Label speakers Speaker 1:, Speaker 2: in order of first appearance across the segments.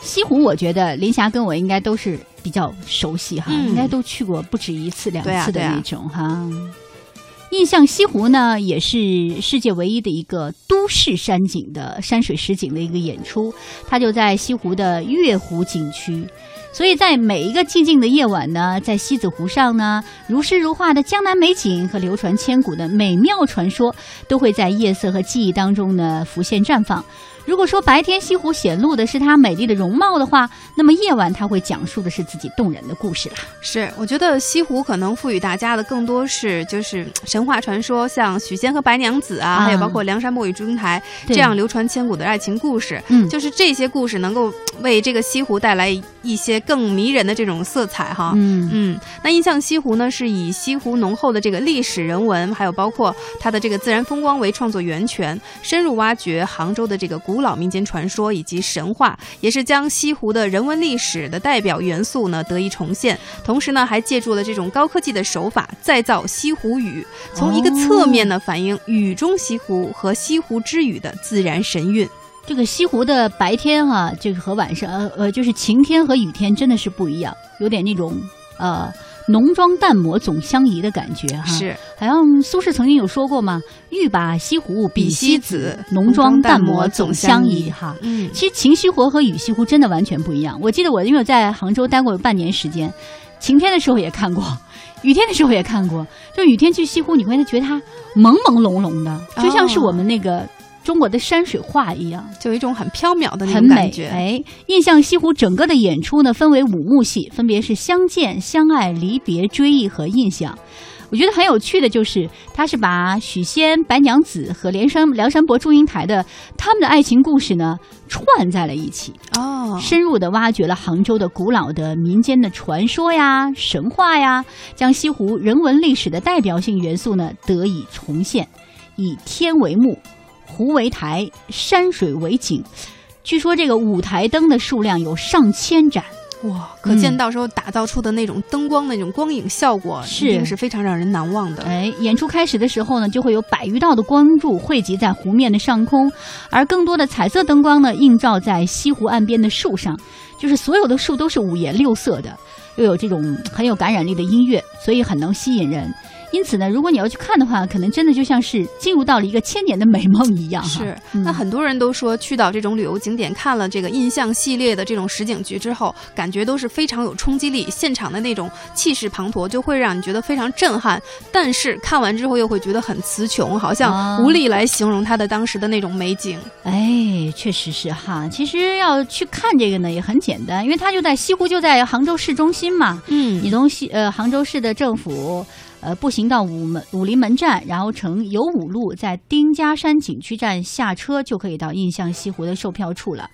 Speaker 1: 西湖，我觉得林霞跟我应该都是比较熟悉哈，
Speaker 2: 嗯
Speaker 1: 应该都去过不止一次两次的那种哈。印象西湖呢，也是世界唯一的一个都市山景的山水实景的一个演出，它就在西湖的月湖景区。所以在每一个寂静的夜晚呢，在西子湖上呢，如诗如画的江南美景和流传千古的美妙传说，都会在夜色和记忆当中呢浮现绽放。如果说白天西湖显露的是它美丽的容貌的话，那么夜晚它会讲述的是自己动人的故事啦。
Speaker 2: 是，我觉得西湖可能赋予大家的更多是就是神话传说，像许仙和白娘子啊，
Speaker 1: 啊
Speaker 2: 还有包括梁山伯与祝英台这样流传千古的爱情故事。
Speaker 1: 嗯
Speaker 2: 就是这些故事能够为这个西湖带来一些更迷人的这种色彩哈。
Speaker 1: 嗯
Speaker 2: 嗯，那印象西湖呢，是以西湖浓厚的这个历史人文，还有包括它的这个自然风光为创作源泉，深入挖掘杭州的这个古古老民间传说以及神话，也是将西湖的人文历史的代表元素呢得以重现。同时呢，还借助了这种高科技的手法再造西湖雨，从一个侧面呢反映雨中西湖和西湖之雨的自然神韵。
Speaker 1: 这个西湖的白天哈、这个和晚上呃呃，就是晴天和雨天真的是不一样，有点那种呃浓妆淡抹总相宜的感觉哈。，
Speaker 2: 是，
Speaker 1: 好像苏轼曾经有说过嘛，“欲把西湖比西子，浓妆淡抹
Speaker 2: 总
Speaker 1: 总相
Speaker 2: 宜
Speaker 1: 哈。
Speaker 2: 嗯，
Speaker 1: 其实晴西湖和雨西湖真的完全不一样。我记得我因为我在杭州待过有半年时间，晴天的时候也看过，雨天的时候也看过。就雨天去西湖，你会觉得它朦朦胧胧的，就像是我们那个中国的山水画一样。
Speaker 2: 就有一种很飘渺的那种感觉。
Speaker 1: 哎，印象西湖整个的演出呢，分为五幕戏，分别是相见、相爱、离别、追忆和印象。我觉得很有趣的就是，他是把许仙、白娘子和梁山梁山伯、祝英台的他们的爱情故事呢串在了一起，
Speaker 2: 哦，
Speaker 1: 深入的挖掘了杭州的古老的民间的传说呀、神话呀，将西湖人文历史的代表性元素呢得以重现，以天为幕，湖为台，山水为景。据说这个舞台灯的数量有上千盏，
Speaker 2: 哇，可见
Speaker 1: 嗯
Speaker 2: 到时候打造出的那种灯光、那种光影效果，
Speaker 1: 是
Speaker 2: 一定是非常让人难忘的。
Speaker 1: 哎，演出开始的时候呢，就会有百余道的光柱汇集在湖面的上空，而更多的彩色灯光呢，映照在西湖岸边的树上，就是所有的树都是五颜六色的，又有这种很有感染力的音乐，所以很能吸引人。因此呢，如果你要去看的话，可能真的就像是进入到了一个千年的美梦一样。
Speaker 2: 是，
Speaker 1: 嗯
Speaker 2: 那很多人都说去到这种旅游景点，看了这个印象系列的这种实景剧之后，感觉都是非常有冲击力，现场的那种气势磅礴，就会让你觉得非常震撼。但是看完之后又会觉得很词穷，好
Speaker 1: 啊
Speaker 2: 像无力来形容它的当时的那种美景。
Speaker 1: 哎，确实是哈。其实要去看这个呢，也很简单，因为它就在西湖，就在杭州市中心嘛。
Speaker 2: 嗯
Speaker 1: 你从西呃杭州市的政府呃步行到武门武林门站，然后乘游五路，在丁家山景区站下车，就可以到印象西湖的售票处了。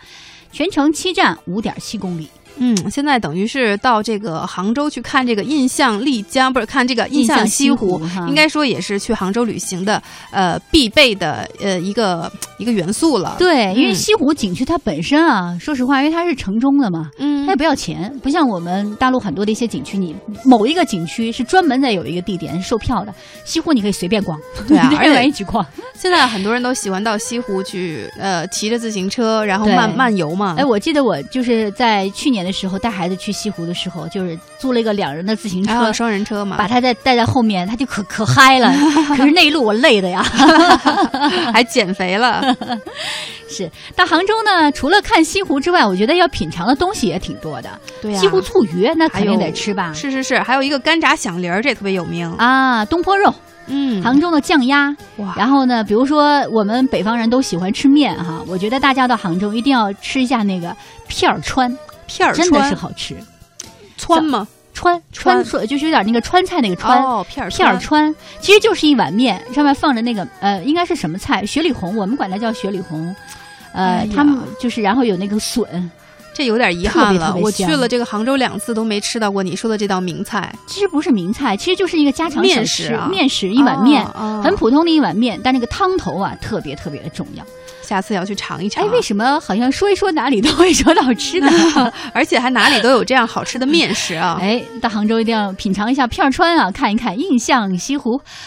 Speaker 1: 全程七站，五点七公里。
Speaker 2: 嗯，现在等于是到这个杭州去看这个印象丽江，不是看这个印象西湖，
Speaker 1: 西湖
Speaker 2: 应该说也是去杭州旅行的呃必备的呃一个一个元素了。，
Speaker 1: 对，因为
Speaker 2: 嗯
Speaker 1: 西湖景区它本身啊，说实话，因为它是城中的嘛，
Speaker 2: 嗯
Speaker 1: 它也不要钱，不像我们大陆很多的一些景区，你某一个景区是专门在有一个地点售票的，西湖你可以随便逛，
Speaker 2: 对啊
Speaker 1: 你
Speaker 2: 而且
Speaker 1: 愿意去逛。
Speaker 2: 现在很多人都喜欢到西湖去，呃，骑着自行车，然后
Speaker 1: 对
Speaker 2: 漫漫游嘛。
Speaker 1: 哎，我记得我就是在去年的时候带孩子去西湖的时候，就是租了一个两人的自行车，
Speaker 2: 双人车嘛，
Speaker 1: 把他在带在后面，他就可可嗨了。可是那一路我累的呀。
Speaker 2: 还减肥了。
Speaker 1: 是到杭州呢，除了看西湖之外，我觉得要品尝的东西也挺多的。
Speaker 2: 对呀、
Speaker 1: 西湖醋鱼那肯定得吃吧？
Speaker 2: 是是是，还有一个干炸响铃儿，这特别有名。
Speaker 1: 啊，东坡肉，
Speaker 2: 嗯，
Speaker 1: 杭州的酱鸭。
Speaker 2: 哇，
Speaker 1: 然后呢，比如说我们北方人都喜欢吃面哈，我觉得大家到杭州一定要吃一下那个片儿川，
Speaker 2: 片儿
Speaker 1: 真的是好吃。
Speaker 2: 川吗？
Speaker 1: 川
Speaker 2: 川
Speaker 1: 川就是有点那个川菜那个川。
Speaker 2: 哦，片儿
Speaker 1: 片儿川其实就是一碗面，上面放着那个呃，应该是什么菜？雪里红，我们管它叫雪里红。呃，
Speaker 2: 哎
Speaker 1: 他们就是然后有那个笋，
Speaker 2: 这有点遗憾
Speaker 1: 特别
Speaker 2: 了。我
Speaker 1: 特别香
Speaker 2: 去了这个杭州两次都没吃到过你说的这道名菜
Speaker 1: 其实不是名菜，其实就是一个家常
Speaker 2: 面食啊
Speaker 1: 面食一碗面，很普通的一碗面，但那个汤头啊特别特别的重要。
Speaker 2: 下次要去尝一尝。
Speaker 1: 哎，为什么好像说一说哪里都会说到吃的？
Speaker 2: 而且还哪里都有这样好吃的面食啊！
Speaker 1: 哎，到杭州一定要品尝一下片儿川啊，看一看印象西湖。